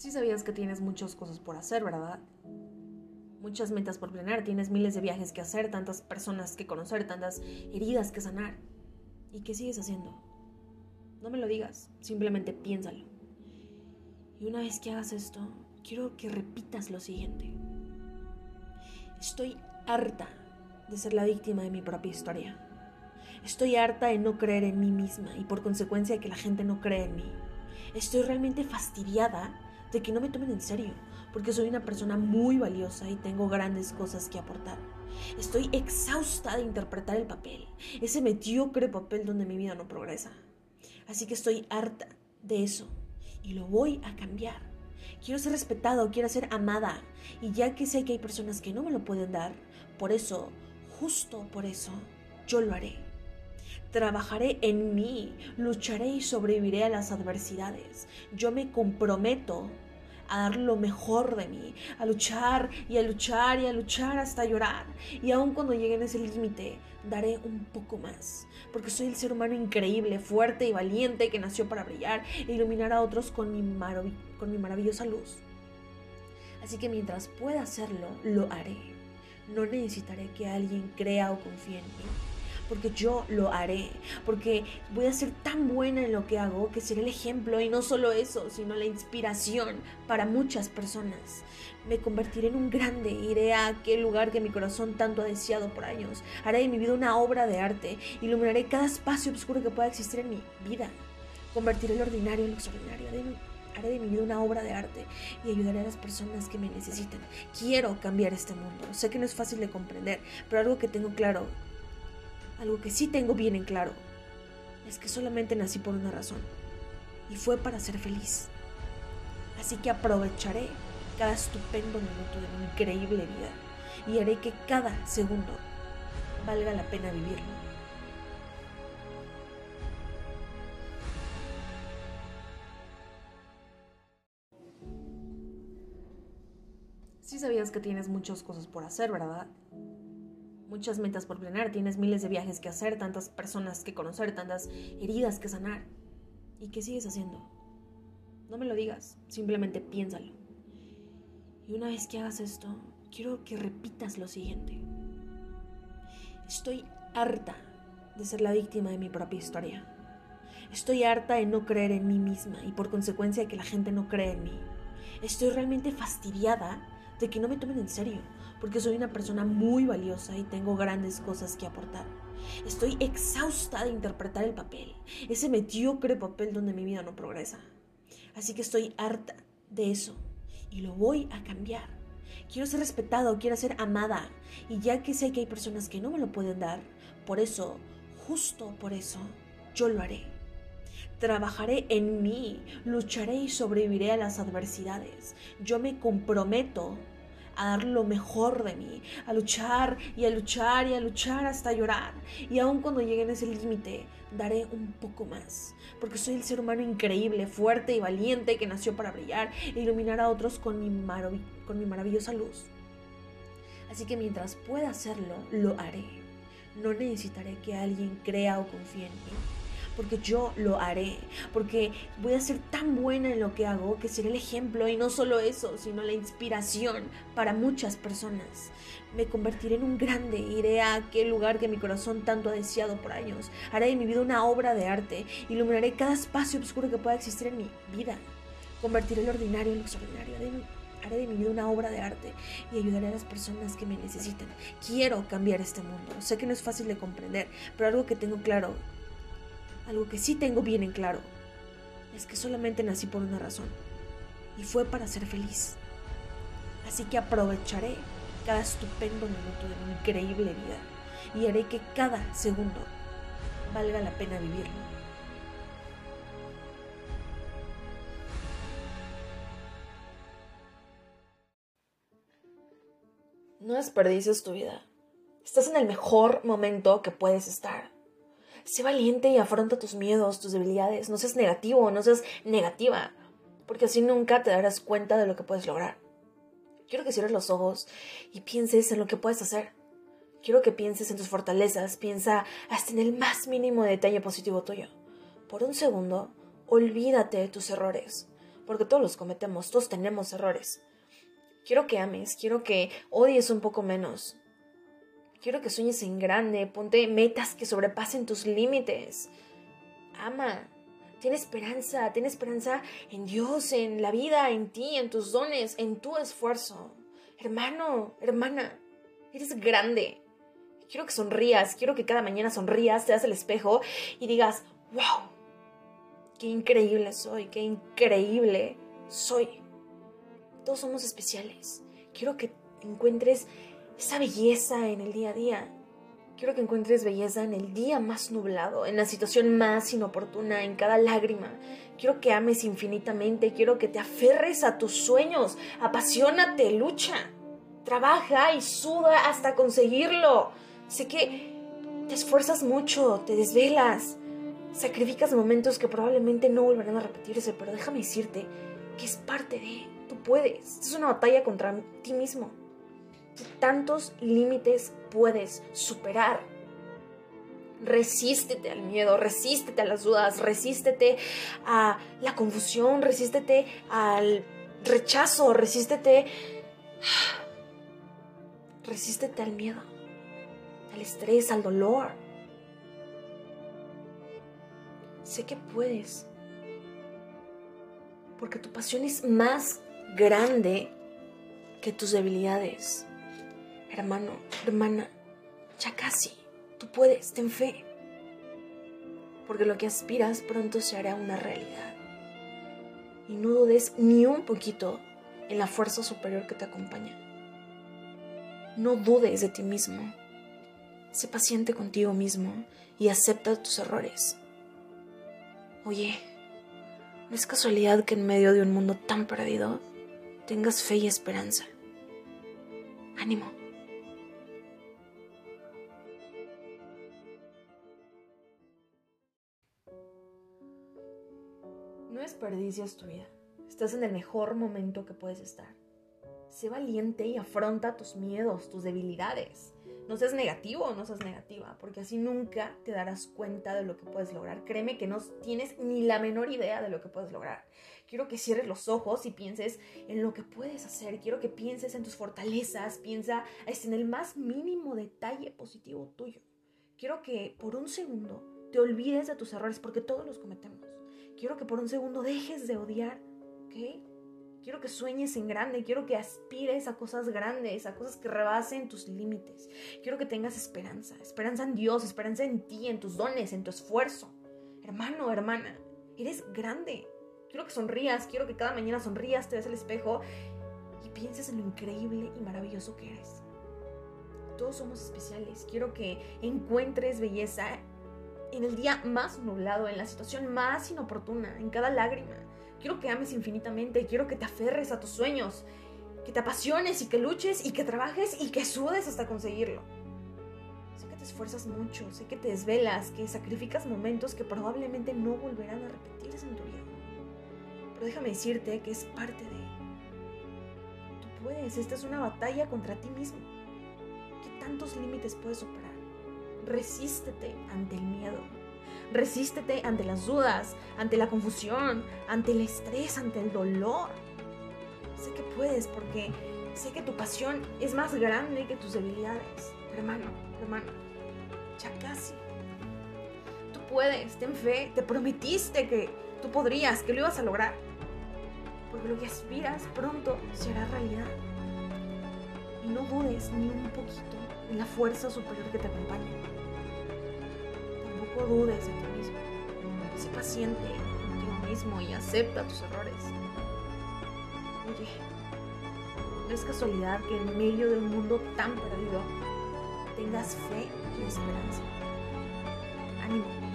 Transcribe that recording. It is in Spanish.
Sí sabías que tienes muchas cosas por hacer, ¿verdad? Muchas metas por planear, tienes miles de viajes que hacer, tantas personas que conocer, tantas heridas que sanar. ¿Y qué sigues haciendo? No me lo digas, simplemente piénsalo. Y una vez que hagas esto, quiero que repitas lo siguiente. Estoy harta de ser la víctima de mi propia historia. Estoy harta de no creer en mí misma y por consecuencia de que la gente no cree en mí. Estoy realmente fastidiada de que no me tomen en serio, porque soy una persona muy valiosa y tengo grandes cosas que aportar. Estoy exhausta de interpretar el papel, ese mediocre papel donde mi vida no progresa. Así que estoy harta de eso y lo voy a cambiar. Quiero ser respetado, quiero ser amada y ya que sé que hay personas que no me lo pueden dar, por eso, justo por eso, yo lo haré. Trabajaré en mí, lucharé y sobreviviré a las adversidades. Yo me comprometo a dar lo mejor de mí, a luchar y a luchar y a luchar hasta llorar. Y aun cuando llegue en ese límite, daré un poco más, porque soy el ser humano increíble, fuerte y valiente que nació para brillar e iluminar a otros con mi, con mi maravillosa luz. Así que mientras pueda hacerlo, lo haré. No necesitaré que alguien crea o confíe en mí porque yo lo haré, porque voy a ser tan buena en lo que hago que seré el ejemplo y no solo eso, sino la inspiración para muchas personas. Me convertiré en un grande, iré a aquel lugar que mi corazón tanto ha deseado por años, haré de mi vida una obra de arte, iluminaré cada espacio oscuro que pueda existir en mi vida, convertiré lo ordinario en lo extraordinario, haré de mi vida una obra de arte y ayudaré a las personas que me necesiten. Quiero cambiar este mundo. Sé que no es fácil de comprender, pero algo que tengo claro algo que sí tengo bien en claro es que solamente nací por una razón y fue para ser feliz. Así que aprovecharé cada estupendo minuto de mi increíble vida y haré que cada segundo valga la pena vivirlo. Sí sabías que tienes muchas cosas por hacer, ¿verdad? Muchas metas por planear, tienes miles de viajes que hacer, tantas personas que conocer, tantas heridas que sanar. ¿Y qué sigues haciendo? No me lo digas, simplemente piénsalo. Y una vez que hagas esto, quiero que repitas lo siguiente. Estoy harta de ser la víctima de mi propia historia. Estoy harta de no creer en mí misma y por consecuencia de que la gente no cree en mí. Estoy realmente fastidiada de que no me tomen en serio, porque soy una persona muy valiosa y tengo grandes cosas que aportar. Estoy exhausta de interpretar el papel, ese mediocre papel donde mi vida no progresa. Así que estoy harta de eso y lo voy a cambiar. Quiero ser respetado, quiero ser amada y ya que sé que hay personas que no me lo pueden dar, por eso, justo por eso, yo lo haré. Trabajaré en mí, lucharé y sobreviviré a las adversidades. Yo me comprometo a dar lo mejor de mí, a luchar y a luchar y a luchar hasta llorar. Y aun cuando llegue en ese límite, daré un poco más, porque soy el ser humano increíble, fuerte y valiente que nació para brillar e iluminar a otros con mi, con mi maravillosa luz. Así que mientras pueda hacerlo, lo haré. No necesitaré que alguien crea o confíe en mí porque yo lo haré, porque voy a ser tan buena en lo que hago que seré el ejemplo y no solo eso, sino la inspiración para muchas personas. Me convertiré en un grande, iré a aquel lugar que mi corazón tanto ha deseado por años, haré de mi vida una obra de arte, iluminaré cada espacio oscuro que pueda existir en mi vida, convertiré lo ordinario en lo extraordinario. haré de mi vida una obra de arte y ayudaré a las personas que me necesiten. Quiero cambiar este mundo. Sé que no es fácil de comprender, pero algo que tengo claro algo que sí tengo bien en claro es que solamente nací por una razón y fue para ser feliz. Así que aprovecharé cada estupendo minuto de mi increíble vida y haré que cada segundo valga la pena vivirlo. No desperdicies tu vida. Estás en el mejor momento que puedes estar. Sé valiente y afronta tus miedos, tus debilidades. No seas negativo, no seas negativa, porque así nunca te darás cuenta de lo que puedes lograr. Quiero que cierres los ojos y pienses en lo que puedes hacer. Quiero que pienses en tus fortalezas, piensa hasta en el más mínimo detalle positivo tuyo. Por un segundo, olvídate de tus errores, porque todos los cometemos, todos tenemos errores. Quiero que ames, quiero que odies un poco menos. Quiero que sueñes en grande, ponte metas que sobrepasen tus límites. Ama, ten esperanza, ten esperanza en Dios, en la vida, en ti, en tus dones, en tu esfuerzo. Hermano, hermana, eres grande. Quiero que sonrías, quiero que cada mañana sonrías, te das el espejo y digas, wow, qué increíble soy, qué increíble soy. Todos somos especiales. Quiero que encuentres esa belleza en el día a día. Quiero que encuentres belleza en el día más nublado, en la situación más inoportuna, en cada lágrima. Quiero que ames infinitamente, quiero que te aferres a tus sueños, apasionate, lucha, trabaja y suda hasta conseguirlo. Sé que te esfuerzas mucho, te desvelas, sacrificas momentos que probablemente no volverán a repetirse, pero déjame decirte que es parte de, tú puedes, es una batalla contra ti mismo tantos límites puedes superar. Resístete al miedo, resístete a las dudas, resístete a la confusión, resístete al rechazo, resístete. Resístete al miedo, al estrés, al dolor. Sé que puedes, porque tu pasión es más grande que tus debilidades. Hermano, hermana, ya casi. Tú puedes, ten fe. Porque lo que aspiras pronto se hará una realidad. Y no dudes ni un poquito en la fuerza superior que te acompaña. No dudes de ti mismo. Sé paciente contigo mismo y acepta tus errores. Oye, no es casualidad que en medio de un mundo tan perdido tengas fe y esperanza. Ánimo. No desperdicias tu vida. Estás en el mejor momento que puedes estar. Sé valiente y afronta tus miedos, tus debilidades. No seas negativo o no seas negativa, porque así nunca te darás cuenta de lo que puedes lograr. Créeme que no tienes ni la menor idea de lo que puedes lograr. Quiero que cierres los ojos y pienses en lo que puedes hacer. Quiero que pienses en tus fortalezas. Piensa en el más mínimo detalle positivo tuyo. Quiero que por un segundo te olvides de tus errores, porque todos los cometemos. Quiero que por un segundo dejes de odiar, ¿ok? Quiero que sueñes en grande, quiero que aspires a cosas grandes, a cosas que rebasen tus límites. Quiero que tengas esperanza, esperanza en Dios, esperanza en ti, en tus dones, en tu esfuerzo. Hermano, hermana, eres grande. Quiero que sonrías, quiero que cada mañana sonrías, te veas al espejo y pienses en lo increíble y maravilloso que eres. Todos somos especiales. Quiero que encuentres belleza en el día más nublado, en la situación más inoportuna, en cada lágrima. Quiero que ames infinitamente, quiero que te aferres a tus sueños, que te apasiones y que luches y que trabajes y que sudes hasta conseguirlo. Sé que te esfuerzas mucho, sé que te desvelas, que sacrificas momentos que probablemente no volverán a repetirse en tu vida. Pero déjame decirte que es parte de... Tú puedes, esta es una batalla contra ti mismo. ¿Qué tantos límites puedes superar? Resístete ante el miedo. Resístete ante las dudas, ante la confusión, ante el estrés, ante el dolor. Sé que puedes porque sé que tu pasión es más grande que tus debilidades. Hermano, hermano, ya casi. Tú puedes, ten fe, te prometiste que tú podrías, que lo ibas a lograr. Porque lo que aspiras pronto será realidad. Y no dudes ni un poquito la fuerza superior que te acompaña dudes de ti mismo. Sé paciente contigo mismo y acepta tus errores. Oye, no es casualidad que en medio de un mundo tan perdido tengas fe y esperanza. Ánimo.